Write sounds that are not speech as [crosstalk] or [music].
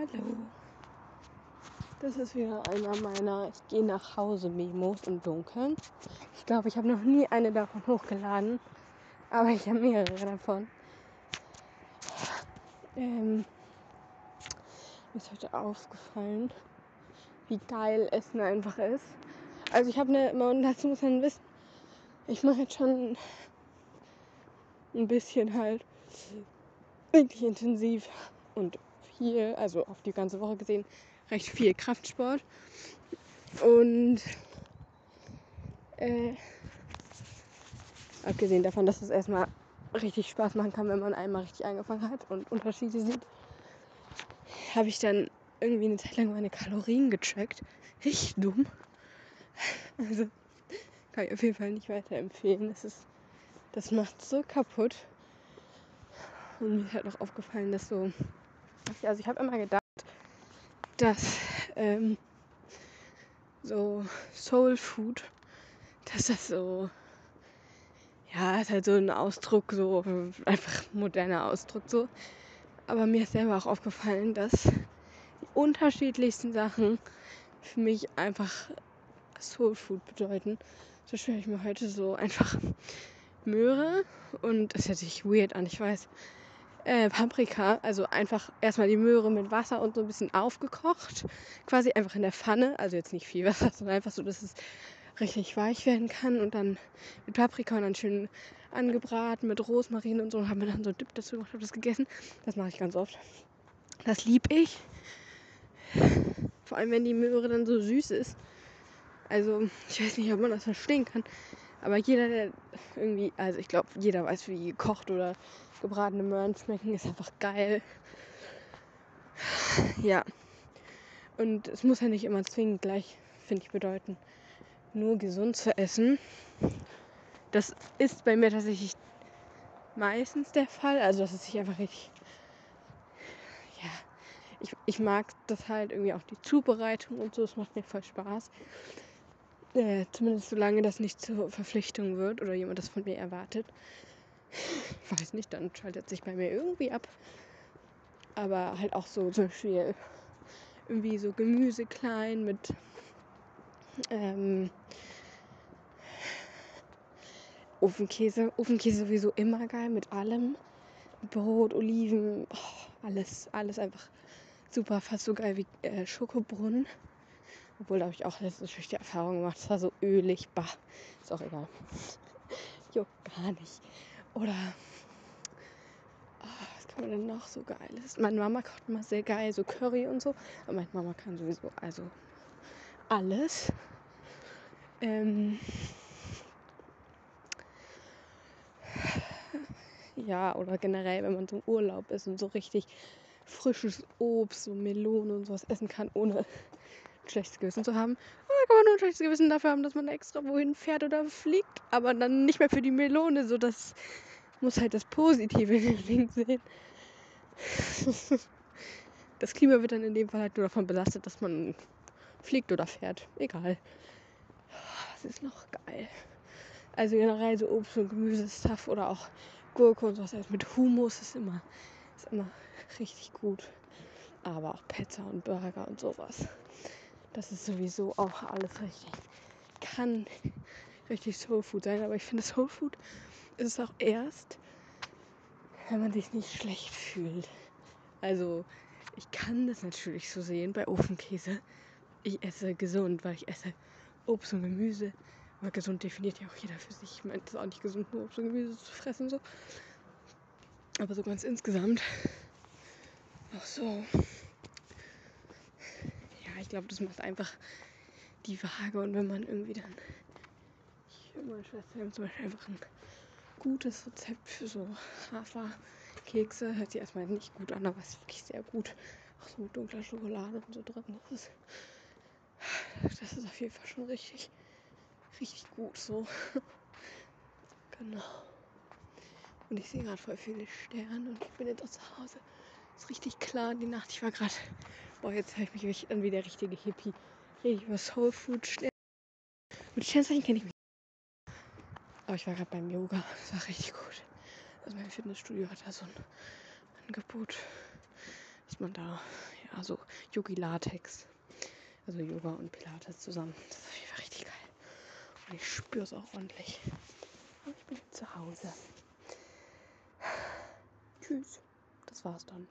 Hallo. Das ist wieder einer meiner Ich gehe nach Hause Memos im Dunkeln. Ich glaube, ich habe noch nie eine davon hochgeladen, aber ich habe mehrere davon. Ähm, mir ist heute aufgefallen, wie geil Essen einfach ist. Also ich habe eine, und dazu muss man wissen, ich mache jetzt schon ein bisschen halt wirklich intensiv und viel, also auf die ganze Woche gesehen, recht viel Kraftsport. Und äh, abgesehen davon, dass es erstmal richtig Spaß machen kann, wenn man einmal richtig angefangen hat und Unterschiede sieht, habe ich dann irgendwie eine Zeit lang meine Kalorien gecheckt. Richtig dumm. Also kann ich auf jeden Fall nicht weiterempfehlen. Das ist, das macht so kaputt. Und mir ist halt auch aufgefallen, dass so, also ich habe immer gedacht, dass ähm, so Soul Food, dass das so, ja, ist halt so ein Ausdruck, so einfach moderner Ausdruck so. Aber mir ist selber auch aufgefallen, dass die unterschiedlichsten Sachen für mich einfach Soul Food bedeuten. So stelle ich mir heute so einfach Möhre und das hört sich weird an, ich weiß äh, Paprika, also einfach erstmal die Möhre mit Wasser und so ein bisschen aufgekocht, quasi einfach in der Pfanne, also jetzt nicht viel [laughs] Wasser, sondern einfach so, dass es richtig weich werden kann und dann mit Paprika und dann schön angebraten mit Rosmarin und so und haben wir dann so Dip dazu gemacht, habe das gegessen. Das mache ich ganz oft. Das lieb ich. Vor allem, wenn die Möhre dann so süß ist. Also, ich weiß nicht, ob man das verstehen kann. Aber jeder, der irgendwie, also ich glaube, jeder weiß, wie gekocht oder gebratene Möhren schmecken, ist einfach geil. Ja. Und es muss ja nicht immer zwingend gleich, finde ich, bedeuten, nur gesund zu essen. Das ist bei mir tatsächlich meistens der Fall. Also, dass es sich einfach richtig. Ja. Ich, ich mag das halt irgendwie auch die Zubereitung und so. Es macht mir voll Spaß. Äh, zumindest solange das nicht zur Verpflichtung wird oder jemand das von mir erwartet. Ich [laughs] weiß nicht, dann schaltet sich bei mir irgendwie ab. Aber halt auch so zum Beispiel irgendwie so Gemüse klein mit ähm, Ofenkäse. Ofenkäse sowieso immer geil mit allem. Brot, Oliven, oh, alles, alles einfach super, fast so geil wie äh, Schokobrunnen. Obwohl, da habe ich auch letztens die Erfahrung gemacht, es war so ölig, bah, ist auch egal. [laughs] Juckt gar nicht. Oder oh, was kann man denn noch so geiles? Meine Mama kocht immer sehr geil, so Curry und so. Aber meine Mama kann sowieso also alles. Ähm, [sighs] ja, oder generell, wenn man im Urlaub ist und so richtig frisches Obst, so Melone und sowas essen kann, ohne ein schlechtes Gewissen zu haben. Oder kann man nur ein schlechtes Gewissen dafür haben, dass man extra wohin fährt oder fliegt, aber dann nicht mehr für die Melone, so dass muss halt das Positive in dem Ding sehen. Das Klima wird dann in dem Fall halt nur davon belastet, dass man fliegt oder fährt. Egal. Was ist noch geil? Also generell so Obst und Gemüsestuff oder auch Gurke und sowas mit Humus ist immer, ist immer richtig gut. Aber auch Pizza und Burger und sowas. Das ist sowieso auch alles richtig. Kann richtig Soul Food sein, aber ich finde Soul Food ist es auch erst, wenn man sich nicht schlecht fühlt. Also, ich kann das natürlich so sehen bei Ofenkäse. Ich esse gesund, weil ich esse Obst und Gemüse. Aber gesund definiert ja auch jeder für sich. Ich meine, es ist auch nicht gesund, nur Obst und Gemüse zu fressen. So. Aber so ganz insgesamt. Auch so. Glaube, das macht einfach die Waage. Und wenn man irgendwie dann. Ich und meine Schwester haben zum Beispiel einfach ein gutes Rezept für so Haferkekse. Hört sich erstmal nicht gut an, aber ist wirklich sehr gut. Auch so mit dunkler Schokolade und so drin. Das ist, das ist auf jeden Fall schon richtig, richtig gut so. [laughs] genau. Und ich sehe gerade voll viele Sterne und ich bin jetzt auch zu Hause. Ist richtig klar die Nacht. Ich war gerade, boah, jetzt habe ich mich an wie der richtige Hippie. Rede ich über Soul Food Sterne. Mit Sternzeichen kenne ich mich aber ich war gerade beim Yoga. [laughs] Das war richtig gut. Also mein Fitnessstudio hat da so ein Angebot, dass man da ja so Yogi Latex. Also Yoga und Pilates zusammen. Das ist Fall richtig geil. Und ich spüre es auch ordentlich. Und ich bin zu Hause. Tschüss. Das war's dann.